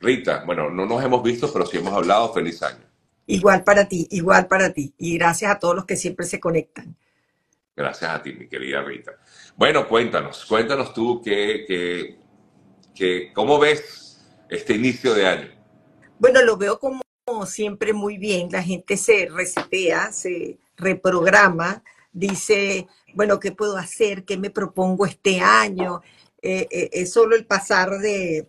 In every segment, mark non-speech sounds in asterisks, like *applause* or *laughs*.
Rita, bueno, no nos hemos visto, pero sí hemos hablado. Feliz año. Igual para ti, igual para ti. Y gracias a todos los que siempre se conectan. Gracias a ti, mi querida Rita. Bueno, cuéntanos, cuéntanos tú que, que, cómo ves este inicio de año. Bueno, lo veo como siempre muy bien. La gente se resetea, se reprograma, dice, bueno, ¿qué puedo hacer? ¿Qué me propongo este año? Eh, eh, es solo el pasar de,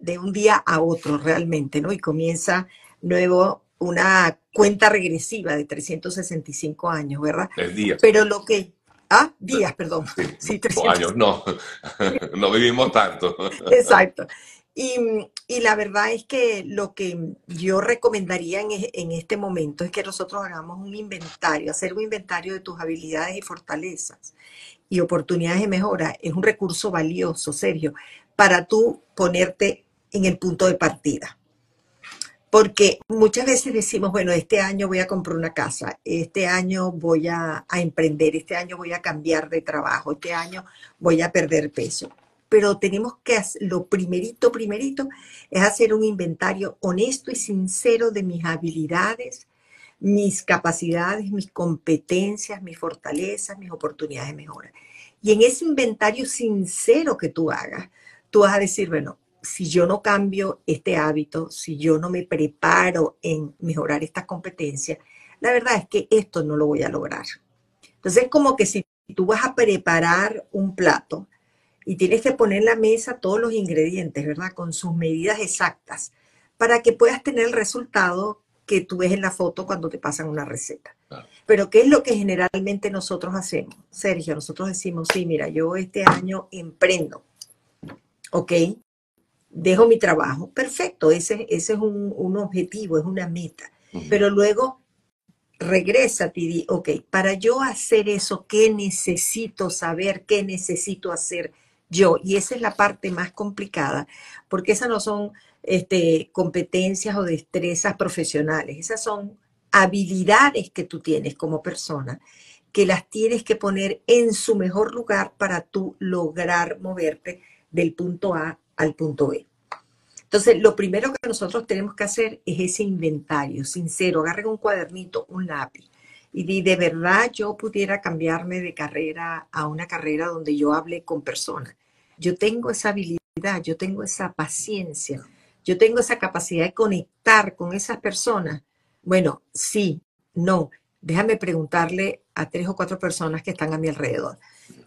de un día a otro realmente, ¿no? Y comienza nuevo una cuenta regresiva de 365 años, ¿verdad? Es días. Pero lo que... Ah, días, perdón. Sí, años, no. *laughs* no vivimos tanto. Exacto. Y, y, la verdad es que lo que yo recomendaría en, en, este momento es que nosotros hagamos un inventario, hacer un inventario de tus habilidades y fortalezas y oportunidades de mejora. Es un recurso valioso, serio, para tú ponerte en el punto de partida. Porque muchas veces decimos, bueno, este año voy a comprar una casa, este año voy a, emprender, este año voy a cambiar de trabajo, este año voy a perder peso. Pero tenemos que hacer, lo primerito, primerito, es hacer un inventario honesto y sincero de mis habilidades, mis capacidades, mis competencias, mis fortalezas, mis oportunidades de mejora. Y en ese inventario sincero que tú hagas, tú vas a decir, bueno, si yo no cambio este hábito, si yo no me preparo en mejorar estas competencias, la verdad es que esto no lo voy a lograr. Entonces es como que si tú vas a preparar un plato y tienes que poner en la mesa todos los ingredientes, ¿verdad? Con sus medidas exactas, para que puedas tener el resultado que tú ves en la foto cuando te pasan una receta. Pero ¿qué es lo que generalmente nosotros hacemos? Sergio, nosotros decimos, sí, mira, yo este año emprendo, ¿ok? Dejo mi trabajo, perfecto, ese, ese es un, objetivo, es una meta. Pero luego regresa y di, ok, para yo hacer eso, ¿qué necesito saber? ¿Qué necesito hacer yo? Y esa es la parte más complicada, porque esas no son este, competencias o destrezas profesionales, esas son habilidades que tú tienes como persona, que las tienes que poner en su mejor lugar para tú lograr moverte del punto A al punto B. Entonces, lo primero que nosotros tenemos que hacer es ese inventario sincero. Agarren un cuadernito, un lápiz y di, de verdad yo pudiera cambiarme de carrera a una carrera donde yo hable con personas. Yo tengo esa habilidad, yo tengo esa paciencia, yo tengo esa capacidad de conectar con esas personas. Bueno, sí, no. Déjame preguntarle a tres o cuatro personas que están a mi alrededor.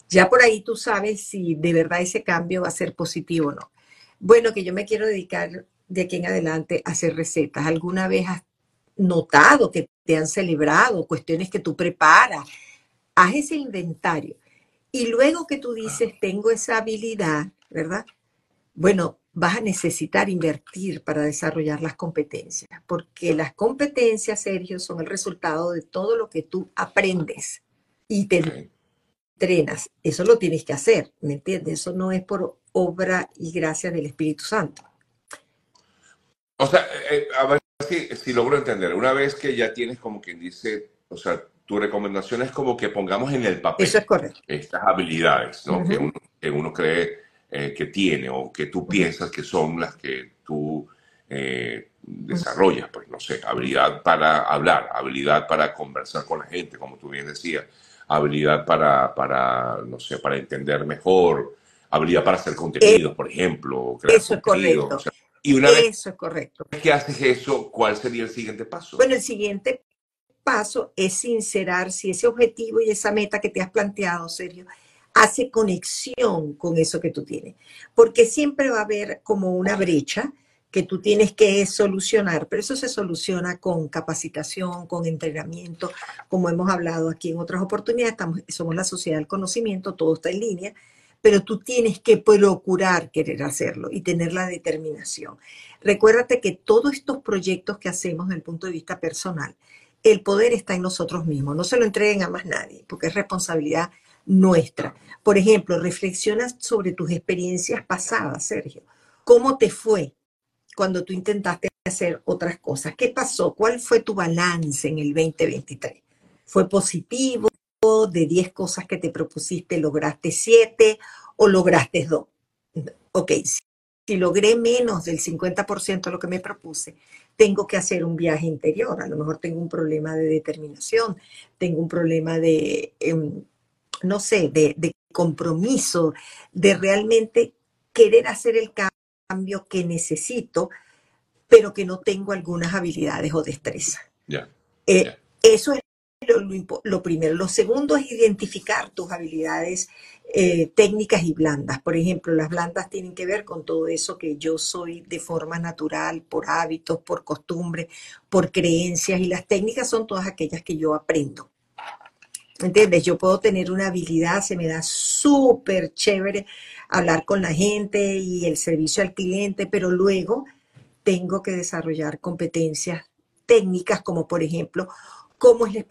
Ya por ahí tú sabes si de verdad ese cambio va a ser positivo o no. Bueno, que yo me quiero dedicar de aquí en adelante a hacer recetas. ¿Alguna vez has notado que te han celebrado cuestiones que tú preparas? Haz ese inventario. Y luego que tú dices, tengo esa habilidad, ¿verdad? Bueno, vas a necesitar invertir para desarrollar las competencias, porque las competencias, Sergio, son el resultado de todo lo que tú aprendes y te entrenas. Eso lo tienes que hacer, ¿me entiendes? Eso no es por obra y gracia del Espíritu Santo. O sea, eh, a ver si, logro entender. Una vez que ya tienes como quien dice, o sea, tu recomendación es como que pongamos en el papel Eso es correcto. estas habilidades ¿no? que, uno, cree eh, que tiene o que tú piensas que son las que tú eh, desarrollas, pues no sé, habilidad para hablar, habilidad para conversar con la gente, como tú bien decías, habilidad para, para no sé, para entender mejor, habilidad para hacer contenidos, por ejemplo. Crear eso es correcto. y una vez eso es correcto. que haces eso, ¿cuál sería el siguiente paso? Bueno, el siguiente paso es sincerar si ese objetivo y esa meta que te has planteado, Sergio, hace conexión con eso que tú tienes. Porque siempre va a haber como una brecha que tú tienes que solucionar, pero eso se soluciona con capacitación, con entrenamiento, como hemos hablado aquí en otras oportunidades, estamos, somos la sociedad del conocimiento, todo está en línea, pero tú tienes que procurar querer hacerlo y tener la determinación. Recuérdate que todos estos proyectos que hacemos desde el punto de vista personal, el poder está en nosotros mismos, no se lo entreguen a más nadie, porque es responsabilidad nuestra. Por ejemplo, reflexiona sobre tus experiencias pasadas, Sergio. ¿Cómo te fue cuando tú intentaste hacer otras cosas? ¿Qué pasó? ¿Cuál fue tu balance en el 2023? ¿Fue positivo? de 10 cosas que te propusiste, lograste 7 o lograste 2. Ok, si logré menos del 50% de lo que me propuse, tengo que hacer un viaje interior. A lo mejor tengo un problema de determinación, tengo un problema de, em, no sé, de, de, compromiso, de realmente querer hacer el cambio que necesito, pero que no tengo algunas habilidades o destreza. Eh, eso es lo, primero. Lo segundo es identificar tus habilidades eh, técnicas y blandas. Por ejemplo, las blandas tienen que ver con todo eso que yo soy de forma natural, por hábitos, por costumbre, por creencias, y las técnicas son todas aquellas que yo aprendo. ¿Entiendes? Yo puedo tener una habilidad, se me da súper chévere hablar con la gente y el servicio al cliente, pero luego tengo que desarrollar competencias técnicas como por ejemplo, cómo es la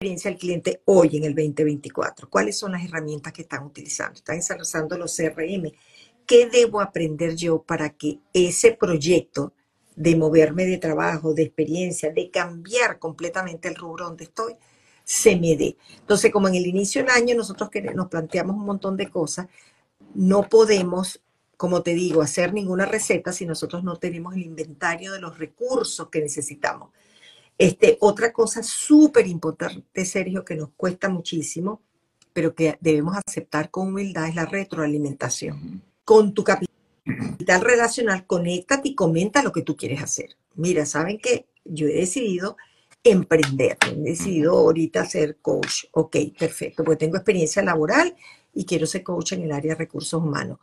experiencia del cliente hoy en el 2024, cuáles son las herramientas que están utilizando, están desarrollando los CRM, qué debo aprender yo para que ese proyecto de moverme de trabajo, de experiencia, de cambiar completamente el rubro donde estoy, se me dé. Entonces, como en el inicio del año nosotros nos planteamos un montón de cosas, no podemos, como te digo, hacer ninguna receta si nosotros no tenemos el inventario de los recursos que necesitamos. Este, otra cosa súper importante, Sergio, que nos cuesta muchísimo, pero que debemos aceptar con humildad, es la retroalimentación. Con tu capital relacional, conéctate y comenta lo que tú quieres hacer. Mira, ¿saben que Yo he decidido emprender, he decidido ahorita ser coach. Ok, perfecto, porque tengo experiencia laboral y quiero ser coach en el área de recursos humanos.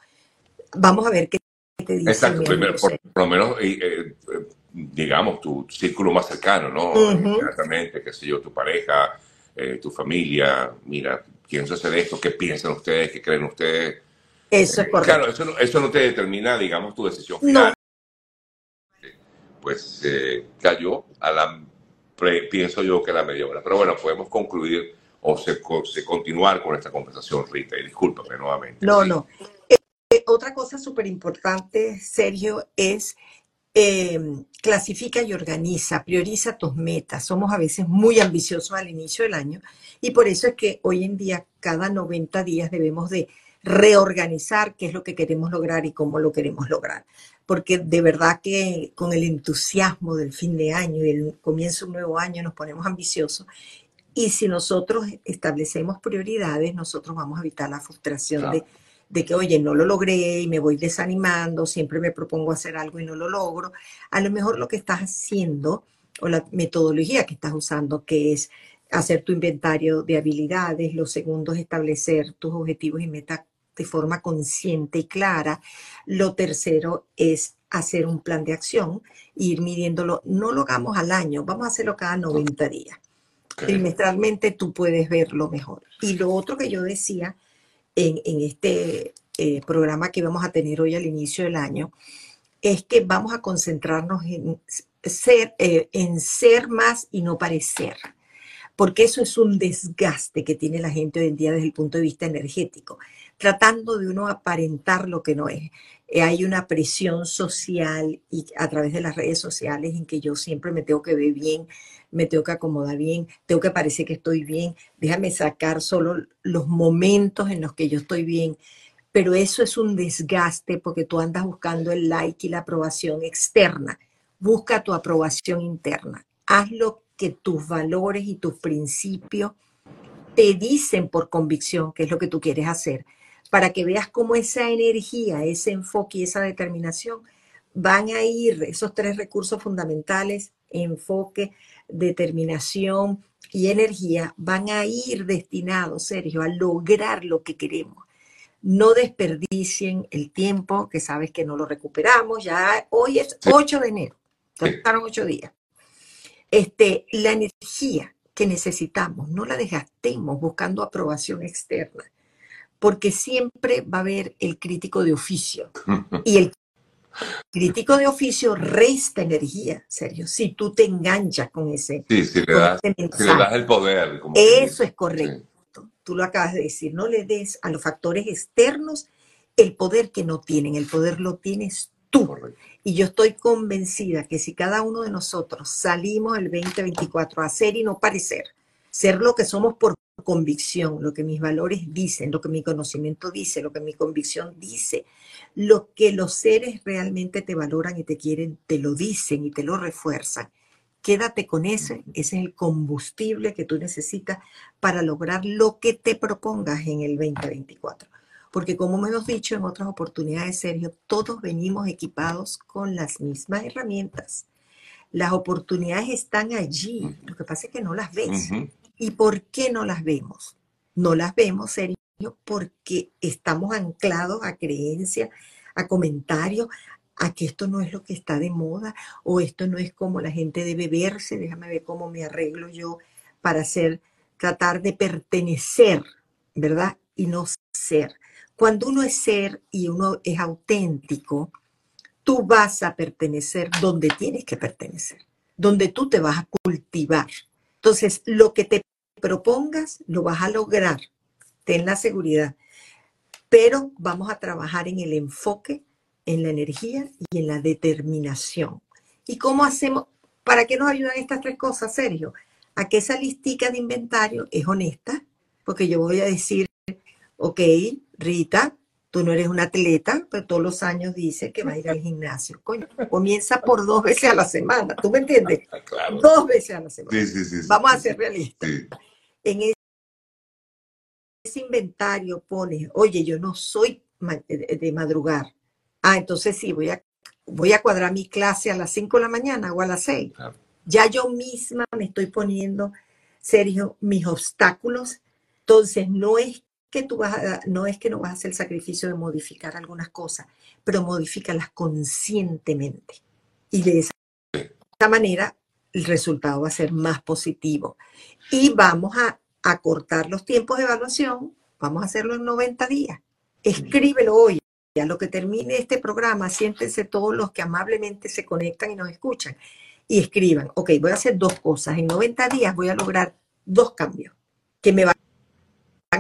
Vamos a ver qué te dice. Exacto, primero, por, lo menos, eh, eh, digamos, tu círculo más cercano, ¿no? Exactamente, qué sé yo, tu pareja, eh, tu familia, mira, pienso hacer esto, qué piensan ustedes, qué creen ustedes. Eso es correcto. Claro, eso no, eso no te determina, digamos, tu decisión final. Pues cayó a la, pienso yo que la media hora. Pero bueno, podemos concluir o se, se continuar con esta conversación, Rita, y discúlpame nuevamente. No, no. Eh, otra cosa súper importante, Sergio, es em, clasifica y organiza, prioriza tus metas. Somos a veces muy ambiciosos al inicio del año y por eso es que hoy en día, cada 90 días debemos de reorganizar qué es lo que queremos lograr y cómo lo queremos lograr. Porque de verdad que con el entusiasmo del fin de año y el comienzo de un nuevo año nos ponemos ambiciosos y si nosotros establecemos prioridades, nosotros vamos a evitar la frustración de, de, que, oye, no lo logré y me voy desanimando, siempre me propongo hacer algo y no lo logro. A lo mejor lo que estás haciendo o la metodología que estás usando, que es hacer tu inventario de habilidades, lo segundo es establecer tus objetivos y metas de forma consciente y clara. Lo tercero es hacer un plan de acción, ir midiéndolo. No lo hagamos al año, vamos a hacerlo cada 90 días trimestralmente tú puedes verlo mejor. Y lo otro que yo decía en, este eh, programa que vamos a tener hoy al inicio del año es que vamos a concentrarnos en ser, eh, en ser más y no parecer porque eso es un desgaste que tiene la gente hoy en día desde el punto de vista energético, tratando de uno aparentar lo que no es. Eh, hay una presión social y a través de las redes sociales en que yo siempre me tengo que ver bien, me tengo que acomodar bien, tengo que parecer que estoy bien, déjame sacar solo los momentos en los que yo estoy bien. Pero eso es un desgaste porque tú andas buscando el like y la aprobación externa. Busca tu aprobación interna. Haz lo que tus valores y tus principios te dicen por convicción qué es lo que tú quieres hacer, para que veas cómo esa energía, ese enfoque y esa determinación van a ir, esos tres recursos fundamentales, enfoque, determinación y energía, van a ir destinados, Sergio, a lograr lo que queremos. No desperdicien el tiempo, que sabes que no lo recuperamos, ya hoy es 8 de enero, pasaron 8 días. Este, la energía que necesitamos, no la desgastemos buscando aprobación externa, porque siempre va a haber el crítico de oficio. *laughs* Y el crítico de oficio resta energía, serio, si tú te enganchas con ese, sí, si le, das, el poder. Eso es correcto. Tú lo acabas de decir, no le des a los factores externos el poder que no tienen, el poder lo tienes tú. Y yo estoy convencida que si cada uno de nosotros salimos el 2024 a ser y no parecer, ser lo que somos por convicción, lo que mis valores dicen, lo que mi conocimiento dice, lo que mi convicción dice, lo que los seres realmente te valoran y te quieren, te lo dicen y te lo refuerzan. Quédate con ese, ese es el combustible que tú necesitas para lograr lo que te propongas en el 2024. Porque como hemos dicho en otras oportunidades, Sergio, todos venimos equipados con las mismas herramientas. Las oportunidades están allí, lo que pasa es que no las ves. ¿Y por qué no las vemos? No las vemos, Sergio, porque estamos anclados a creencias, a comentarios, a que esto no es lo que está de moda o esto no es como la gente debe verse, déjame ver cómo me arreglo yo para ser, tratar de pertenecer, ¿verdad? Y no ser. Cuando uno es ser y uno es auténtico, tú vas a pertenecer donde tienes que pertenecer, donde tú te vas a cultivar. Entonces, lo que te propongas, lo vas a lograr. Ten la seguridad. Pero vamos a trabajar en el enfoque en la energía y en la determinación. ¿Y cómo hacemos? ¿Para qué nos ayudan estas tres cosas, Sergio? A que esa listica de inventario es honesta, porque yo voy a decir, ok, Rita, tú no eres una atleta, pero todos los años dice que va a ir al gimnasio. Coño, comienza por dos veces a la semana, ¿tú me entiendes? *laughs* Dos veces a la semana. Sí, sí, sí, Vamos a ser realistas. En ese inventario pones, oye, yo no soy de madrugar, Ah, entonces sí, voy a, voy a cuadrar mi clase a las 5 de la mañana o a las 6. Ya yo misma me estoy poniendo, Sergio, mis obstáculos. Entonces, no es que tú vas a, no es que no vas a hacer el sacrificio de modificar algunas cosas, pero modifícalas conscientemente. Y de esa manera el resultado va a ser más positivo. Y vamos a acortar los tiempos de evaluación, vamos a hacerlo en 90 días. Escríbelo hoy, a lo que termine este programa, siéntense todos los que amablemente se conectan y nos escuchan y escriban, ok, voy a hacer dos cosas. En 90 días voy a lograr dos cambios que me van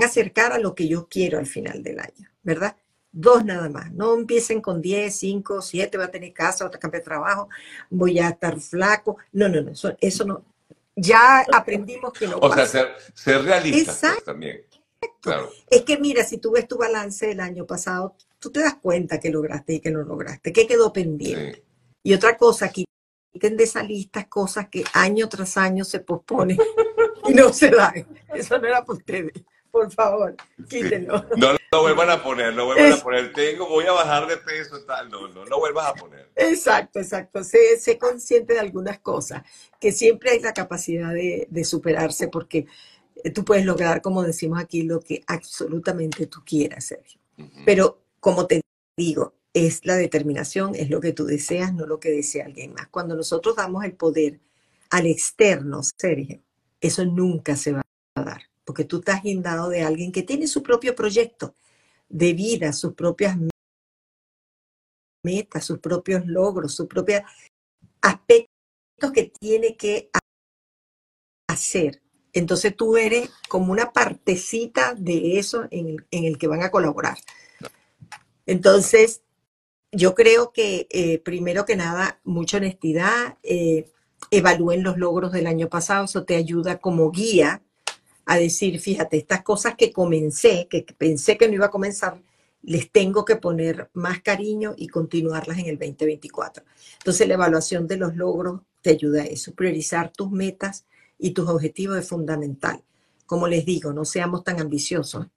a acercar a lo que yo quiero al final del año, ¿verdad? Dos nada más. No empiecen con 10, 5, 7, voy a tener casa, voy a cambiar de trabajo, voy a estar flaco. No, no, no, eso, no. Ya aprendimos que no. O sea, ser, ser realista pues, también. Claro. Es que mira, si tú ves tu balance del año pasado, tú te das cuenta que lograste y que no lograste, que quedó pendiente. Y otra cosa, quiten de esa lista cosas que año tras año se posponen y no se dan. Eso no era para ustedes. Por favor, quítenlo. *laughs* No lo vuelvan a poner, no vuelvan a poner. Tengo, voy a bajar de peso, tal. No, no, no vuelvas a poner. Exacto, exacto. Sé, sé consciente de algunas cosas, que siempre hay la capacidad de, de superarse porque tú puedes lograr, como decimos aquí, lo que absolutamente tú quieras, Sergio. Pero como te digo, es la determinación, es lo que tú deseas, no lo que desea alguien más. Cuando nosotros damos el poder al externo, Sergio, eso nunca se va porque tú estás guindado de alguien que tiene su propio proyecto de vida, sus propias metas, sus propios logros, sus propios aspectos que tiene que hacer. Entonces tú eres como una partecita de eso en el que van a colaborar. Entonces, yo creo que eh, primero que nada, mucha honestidad, eh, evalúen los logros del año pasado, eso te ayuda como guía a decir, fíjate, estas cosas que comencé, que pensé que no iba a comenzar, les tengo que poner más cariño y continuarlas en el 2024. Entonces, la evaluación de los logros te ayuda a eso. Priorizar tus metas y tus objetivos es fundamental. Como les digo, no seamos tan ambiciosos.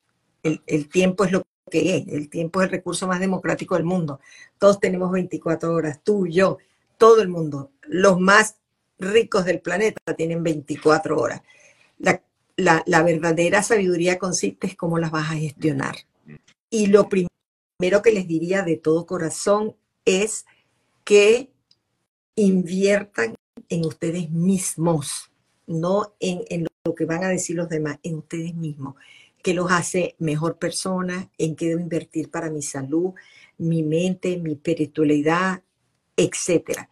El, tiempo es lo que es. El tiempo es el recurso más democrático del mundo. Todos tenemos 24 horas, tú, yo, todo el mundo. Los más ricos del planeta tienen 24 horas. La, la verdadera sabiduría consiste en cómo las vas a gestionar. Y lo primero que les diría de todo corazón es que inviertan en ustedes mismos, no en, en, lo que van a decir los demás, en ustedes mismos qué los hace mejor persona, en qué debo invertir para mi salud, mi mente, mi espiritualidad, etcétera.